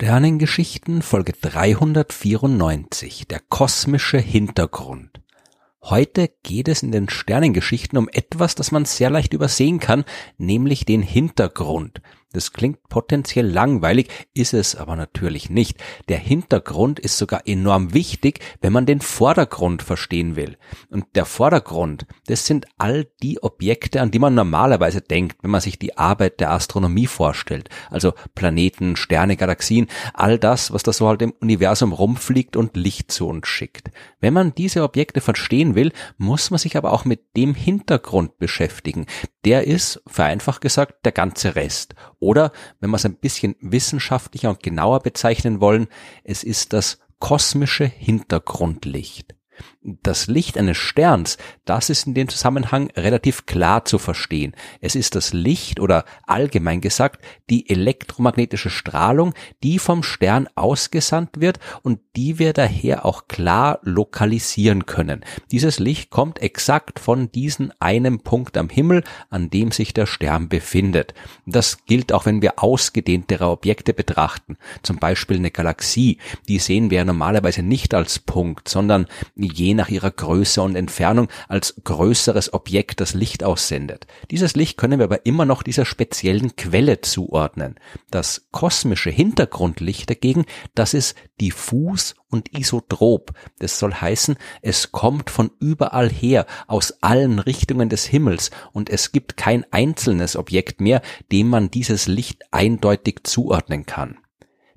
Sternengeschichten Folge 394 Der kosmische Hintergrund. Heute geht es in den Sternengeschichten um etwas, das man sehr leicht übersehen kann, nämlich den Hintergrund. Das klingt potenziell langweilig, ist es aber natürlich nicht. Der Hintergrund ist sogar enorm wichtig, wenn man den Vordergrund verstehen will. Und der Vordergrund, das sind all die Objekte, an die man normalerweise denkt, wenn man sich die Arbeit der Astronomie vorstellt. Also Planeten, Sterne, Galaxien, all das, was da so halt im Universum rumfliegt und Licht zu uns schickt. Wenn man diese Objekte verstehen will, muss man sich aber auch mit dem Hintergrund beschäftigen. Der ist, vereinfacht gesagt, der ganze Rest. Oder, wenn wir es ein bisschen wissenschaftlicher und genauer bezeichnen wollen, es ist das kosmische Hintergrundlicht. Das Licht eines Sterns, das ist in dem Zusammenhang relativ klar zu verstehen. Es ist das Licht oder allgemein gesagt die elektromagnetische Strahlung, die vom Stern ausgesandt wird und die wir daher auch klar lokalisieren können. Dieses Licht kommt exakt von diesem einen Punkt am Himmel, an dem sich der Stern befindet. Das gilt auch, wenn wir ausgedehntere Objekte betrachten, zum Beispiel eine Galaxie. Die sehen wir normalerweise nicht als Punkt, sondern je nach ihrer Größe und Entfernung als größeres Objekt das Licht aussendet. Dieses Licht können wir aber immer noch dieser speziellen Quelle zuordnen. Das kosmische Hintergrundlicht dagegen, das ist diffus und isotrop. Das soll heißen, es kommt von überall her, aus allen Richtungen des Himmels und es gibt kein einzelnes Objekt mehr, dem man dieses Licht eindeutig zuordnen kann.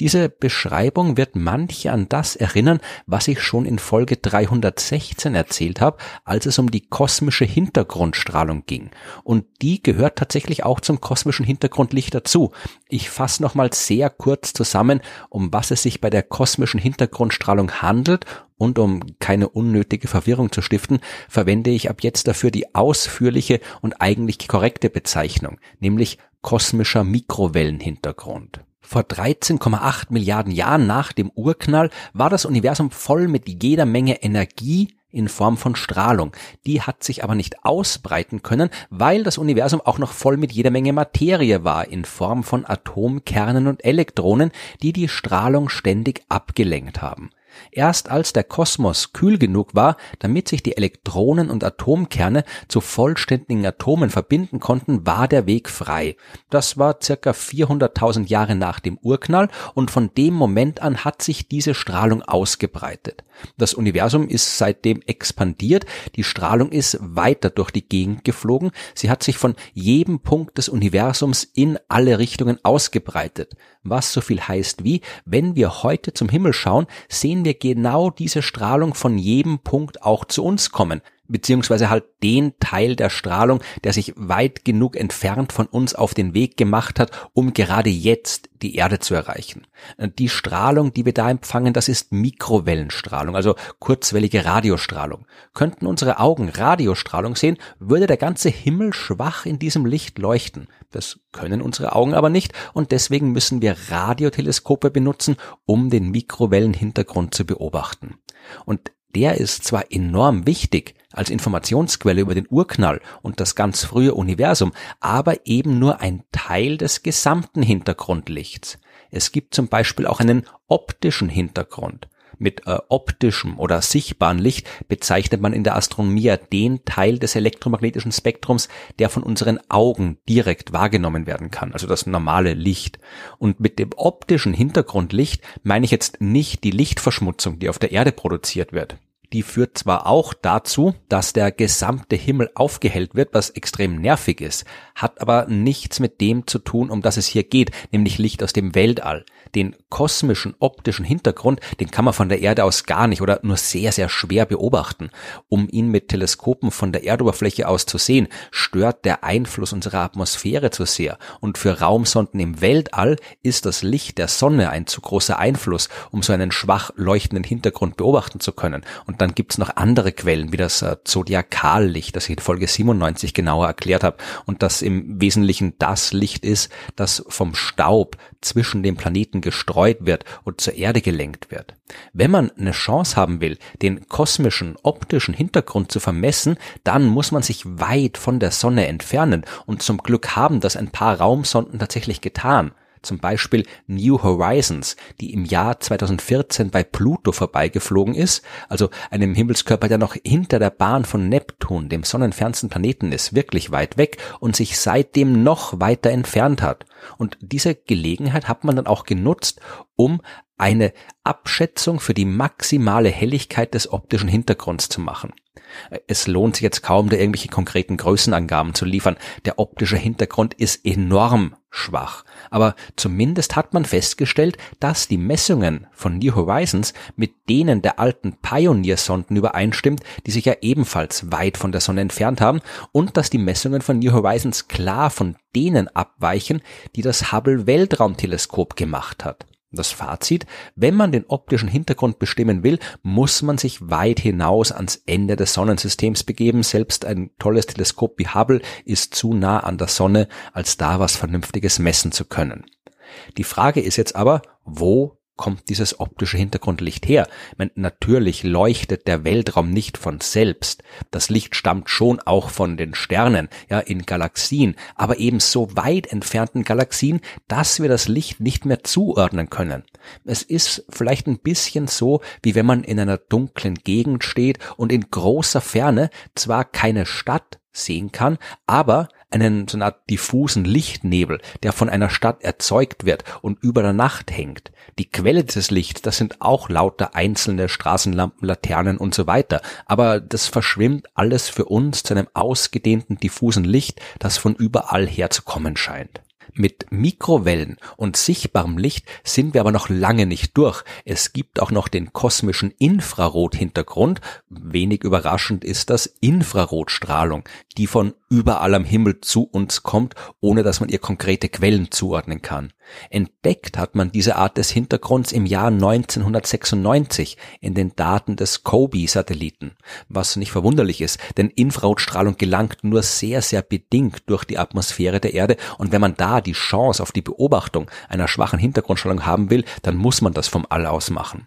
Diese Beschreibung wird manche an das erinnern, was ich schon in Folge 316 erzählt habe, als es um die kosmische Hintergrundstrahlung ging. Und die gehört tatsächlich auch zum kosmischen Hintergrundlicht dazu. Ich fasse nochmal sehr kurz zusammen, um was es sich bei der kosmischen Hintergrundstrahlung handelt und um keine unnötige Verwirrung zu stiften, verwende ich ab jetzt dafür die ausführliche und eigentlich korrekte Bezeichnung, nämlich kosmischer Mikrowellenhintergrund. Vor 13,8 Milliarden Jahren nach dem Urknall war das Universum voll mit jeder Menge Energie in Form von Strahlung. Die hat sich aber nicht ausbreiten können, weil das Universum auch noch voll mit jeder Menge Materie war in Form von Atomkernen und Elektronen, die die Strahlung ständig abgelenkt haben. Erst als der Kosmos kühl genug war, damit sich die Elektronen und Atomkerne zu vollständigen Atomen verbinden konnten, war der Weg frei. Das war circa 400.000 Jahre nach dem Urknall und von dem Moment an hat sich diese Strahlung ausgebreitet. Das Universum ist seitdem expandiert, die Strahlung ist weiter durch die Gegend geflogen, sie hat sich von jedem Punkt des Universums in alle Richtungen ausgebreitet. Was so viel heißt wie, wenn wir heute zum Himmel schauen, sehen wir genau diese Strahlung von jedem Punkt auch zu uns kommen beziehungsweise halt den Teil der Strahlung, der sich weit genug entfernt von uns auf den Weg gemacht hat, um gerade jetzt die Erde zu erreichen. Die Strahlung, die wir da empfangen, das ist Mikrowellenstrahlung, also kurzwellige Radiostrahlung. Könnten unsere Augen Radiostrahlung sehen, würde der ganze Himmel schwach in diesem Licht leuchten. Das können unsere Augen aber nicht und deswegen müssen wir Radioteleskope benutzen, um den Mikrowellenhintergrund zu beobachten. Und der ist zwar enorm wichtig als Informationsquelle über den Urknall und das ganz frühe Universum, aber eben nur ein Teil des gesamten Hintergrundlichts. Es gibt zum Beispiel auch einen optischen Hintergrund. Mit äh, optischem oder sichtbaren Licht bezeichnet man in der Astronomie den Teil des elektromagnetischen Spektrums, der von unseren Augen direkt wahrgenommen werden kann, also das normale Licht. Und mit dem optischen Hintergrundlicht meine ich jetzt nicht die Lichtverschmutzung, die auf der Erde produziert wird die führt zwar auch dazu, dass der gesamte Himmel aufgehellt wird, was extrem nervig ist, hat aber nichts mit dem zu tun, um das es hier geht, nämlich Licht aus dem Weltall. Den kosmischen optischen Hintergrund, den kann man von der Erde aus gar nicht oder nur sehr, sehr schwer beobachten. Um ihn mit Teleskopen von der Erdoberfläche aus zu sehen, stört der Einfluss unserer Atmosphäre zu sehr. Und für Raumsonden im Weltall ist das Licht der Sonne ein zu großer Einfluss, um so einen schwach leuchtenden Hintergrund beobachten zu können. Und dann gibt's noch andere Quellen, wie das äh, Zodiakallicht, das ich in Folge 97 genauer erklärt habe und das im Wesentlichen das Licht ist, das vom Staub zwischen den Planeten gestreut wird und zur Erde gelenkt wird. Wenn man eine Chance haben will, den kosmischen optischen Hintergrund zu vermessen, dann muss man sich weit von der Sonne entfernen und zum Glück haben das ein paar Raumsonden tatsächlich getan. Zum Beispiel New Horizons, die im Jahr 2014 bei Pluto vorbeigeflogen ist, also einem Himmelskörper, der noch hinter der Bahn von Neptun, dem sonnenfernsten Planeten ist, wirklich weit weg und sich seitdem noch weiter entfernt hat. Und diese Gelegenheit hat man dann auch genutzt, um eine Abschätzung für die maximale Helligkeit des optischen Hintergrunds zu machen. Es lohnt sich jetzt kaum, da irgendwelche konkreten Größenangaben zu liefern. Der optische Hintergrund ist enorm schwach. Aber zumindest hat man festgestellt, dass die Messungen von New Horizons mit denen der alten Pioneer-Sonden übereinstimmt, die sich ja ebenfalls weit von der Sonne entfernt haben, und dass die Messungen von New Horizons klar von denen abweichen, die das Hubble Weltraumteleskop gemacht hat. Das Fazit, wenn man den optischen Hintergrund bestimmen will, muss man sich weit hinaus ans Ende des Sonnensystems begeben. Selbst ein tolles Teleskop wie Hubble ist zu nah an der Sonne, als da was Vernünftiges messen zu können. Die Frage ist jetzt aber, wo kommt dieses optische Hintergrundlicht her? Meine, natürlich leuchtet der Weltraum nicht von selbst. Das Licht stammt schon auch von den Sternen, ja, in Galaxien, aber eben so weit entfernten Galaxien, dass wir das Licht nicht mehr zuordnen können. Es ist vielleicht ein bisschen so, wie wenn man in einer dunklen Gegend steht und in großer Ferne zwar keine Stadt sehen kann, aber einen so eine Art diffusen Lichtnebel, der von einer Stadt erzeugt wird und über der Nacht hängt. Die Quelle des Lichts, das sind auch lauter einzelne Straßenlampen, Laternen und so weiter. Aber das verschwimmt alles für uns zu einem ausgedehnten diffusen Licht, das von überall her zu kommen scheint. Mit Mikrowellen und sichtbarem Licht sind wir aber noch lange nicht durch. Es gibt auch noch den kosmischen Infrarothintergrund. Wenig überraschend ist das Infrarotstrahlung, die von überall am Himmel zu uns kommt, ohne dass man ihr konkrete Quellen zuordnen kann. Entdeckt hat man diese Art des Hintergrunds im Jahr 1996 in den Daten des COBE-Satelliten, was nicht verwunderlich ist, denn Infrarotstrahlung gelangt nur sehr, sehr bedingt durch die Atmosphäre der Erde und wenn man da die Chance auf die Beobachtung einer schwachen Hintergrundstrahlung haben will, dann muss man das vom All aus machen.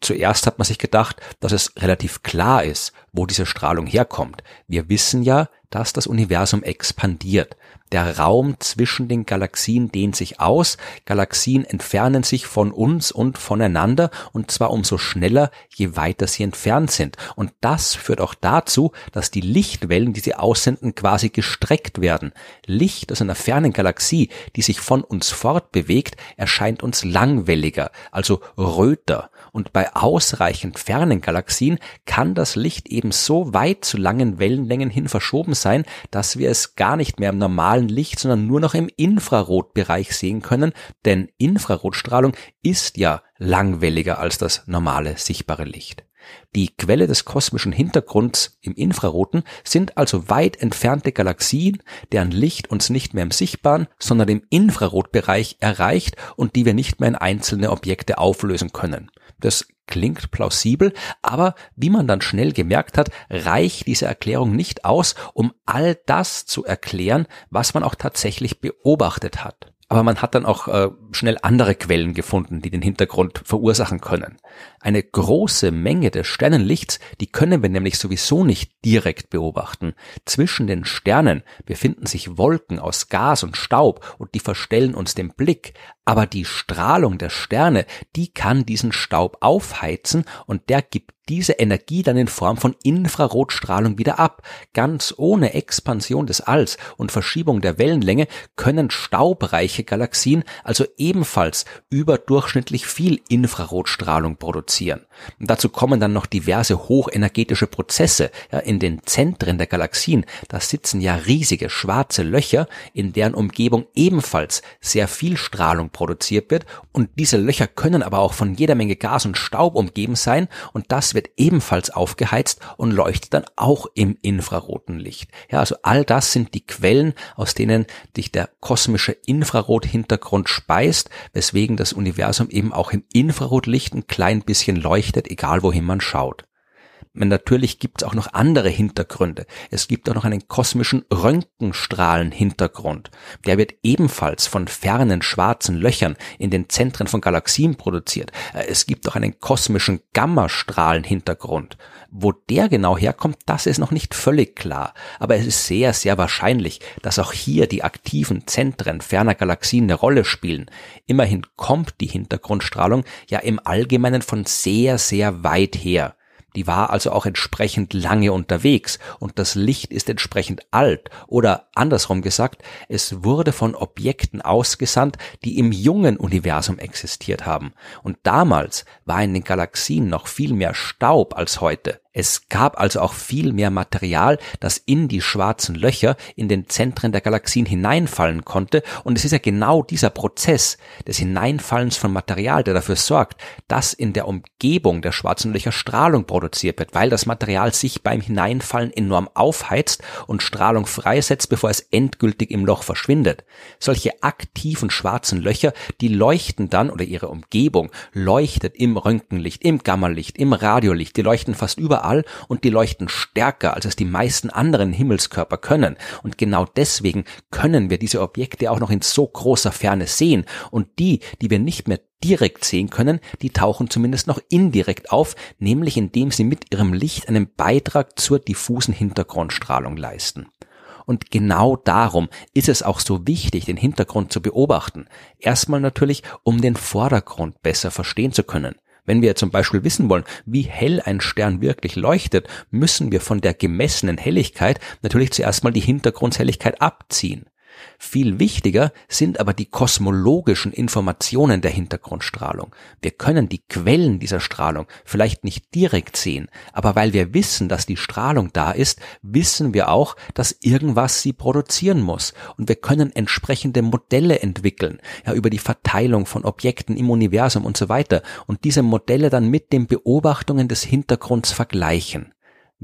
Zuerst hat man sich gedacht, dass es relativ klar ist, wo diese Strahlung herkommt. Wir wissen ja, dass das Universum expandiert. Der Raum zwischen den Galaxien dehnt sich aus, Galaxien entfernen sich von uns und voneinander, und zwar umso schneller, je weiter sie entfernt sind. Und das führt auch dazu, dass die Lichtwellen, die sie aussenden, quasi gestreckt werden. Licht aus einer fernen Galaxie, die sich von uns fortbewegt, erscheint uns langwelliger, also röter. Und bei ausreichend fernen Galaxien kann das Licht eben so weit zu langen Wellenlängen hin verschoben sein, dass wir es gar nicht mehr im normalen Licht, sondern nur noch im Infrarotbereich sehen können, denn Infrarotstrahlung ist ja langwelliger als das normale sichtbare Licht. Die Quelle des kosmischen Hintergrunds im Infraroten sind also weit entfernte Galaxien, deren Licht uns nicht mehr im sichtbaren, sondern im Infrarotbereich erreicht und die wir nicht mehr in einzelne Objekte auflösen können. Das klingt plausibel, aber wie man dann schnell gemerkt hat, reicht diese Erklärung nicht aus, um all das zu erklären, was man auch tatsächlich beobachtet hat. Aber man hat dann auch äh, schnell andere Quellen gefunden, die den Hintergrund verursachen können. Eine große Menge des Sternenlichts, die können wir nämlich sowieso nicht direkt beobachten. Zwischen den Sternen befinden sich Wolken aus Gas und Staub und die verstellen uns den Blick. Aber die Strahlung der Sterne, die kann diesen Staub aufheizen und der gibt diese Energie dann in Form von Infrarotstrahlung wieder ab. Ganz ohne Expansion des Alls und Verschiebung der Wellenlänge können staubreiche Galaxien also ebenfalls überdurchschnittlich viel Infrarotstrahlung produzieren. Und dazu kommen dann noch diverse hochenergetische Prozesse ja, in den Zentren der Galaxien. Da sitzen ja riesige schwarze Löcher, in deren Umgebung ebenfalls sehr viel Strahlung produziert wird und diese Löcher können aber auch von jeder Menge Gas und Staub umgeben sein und das wird ebenfalls aufgeheizt und leuchtet dann auch im infraroten Licht. Ja, also all das sind die Quellen, aus denen sich der kosmische Infrarothintergrund speist, weswegen das Universum eben auch im Infrarotlicht ein klein bisschen leuchtet, egal wohin man schaut. Natürlich gibt es auch noch andere Hintergründe. Es gibt auch noch einen kosmischen Röntgenstrahlenhintergrund. Der wird ebenfalls von fernen schwarzen Löchern in den Zentren von Galaxien produziert. Äh, es gibt auch einen kosmischen Gammastrahlenhintergrund. Wo der genau herkommt, das ist noch nicht völlig klar. Aber es ist sehr, sehr wahrscheinlich, dass auch hier die aktiven Zentren ferner Galaxien eine Rolle spielen. Immerhin kommt die Hintergrundstrahlung ja im Allgemeinen von sehr, sehr weit her. Die war also auch entsprechend lange unterwegs und das Licht ist entsprechend alt oder andersrum gesagt, es wurde von Objekten ausgesandt, die im jungen Universum existiert haben. Und damals war in den Galaxien noch viel mehr Staub als heute. Es gab also auch viel mehr Material, das in die schwarzen Löcher in den Zentren der Galaxien hineinfallen konnte. Und es ist ja genau dieser Prozess des Hineinfallens von Material, der dafür sorgt, dass in der Umgebung der schwarzen Löcher Strahlung produziert wird, weil das Material sich beim Hineinfallen enorm aufheizt und Strahlung freisetzt, bevor es endgültig im Loch verschwindet. Solche aktiven schwarzen Löcher, die leuchten dann oder ihre Umgebung leuchtet im Röntgenlicht, im Gammalicht, im Radiolicht, die leuchten fast überall überall und die leuchten stärker, als es die meisten anderen Himmelskörper können. Und genau deswegen können wir diese Objekte auch noch in so großer Ferne sehen. Und die, die wir nicht mehr direkt sehen können, die tauchen zumindest noch indirekt auf, nämlich indem sie mit ihrem Licht einen Beitrag zur diffusen Hintergrundstrahlung leisten. Und genau darum ist es auch so wichtig, den Hintergrund zu beobachten. Erstmal natürlich, um den Vordergrund besser verstehen zu können. Wenn wir zum Beispiel wissen wollen, wie hell ein Stern wirklich leuchtet, müssen wir von der gemessenen Helligkeit natürlich zuerst mal die Hintergrundhelligkeit abziehen. Viel wichtiger sind aber die kosmologischen Informationen der Hintergrundstrahlung. Wir können die Quellen dieser Strahlung vielleicht nicht direkt sehen, aber weil wir wissen, dass die Strahlung da ist, wissen wir auch, dass irgendwas sie produzieren muss. Und wir können entsprechende Modelle entwickeln, ja, über die Verteilung von Objekten im Universum und so weiter und diese Modelle dann mit den Beobachtungen des Hintergrunds vergleichen.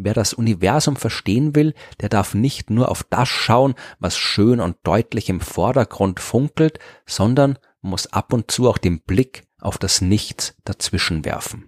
Wer das Universum verstehen will, der darf nicht nur auf das schauen, was schön und deutlich im Vordergrund funkelt, sondern muss ab und zu auch den Blick auf das Nichts dazwischen werfen.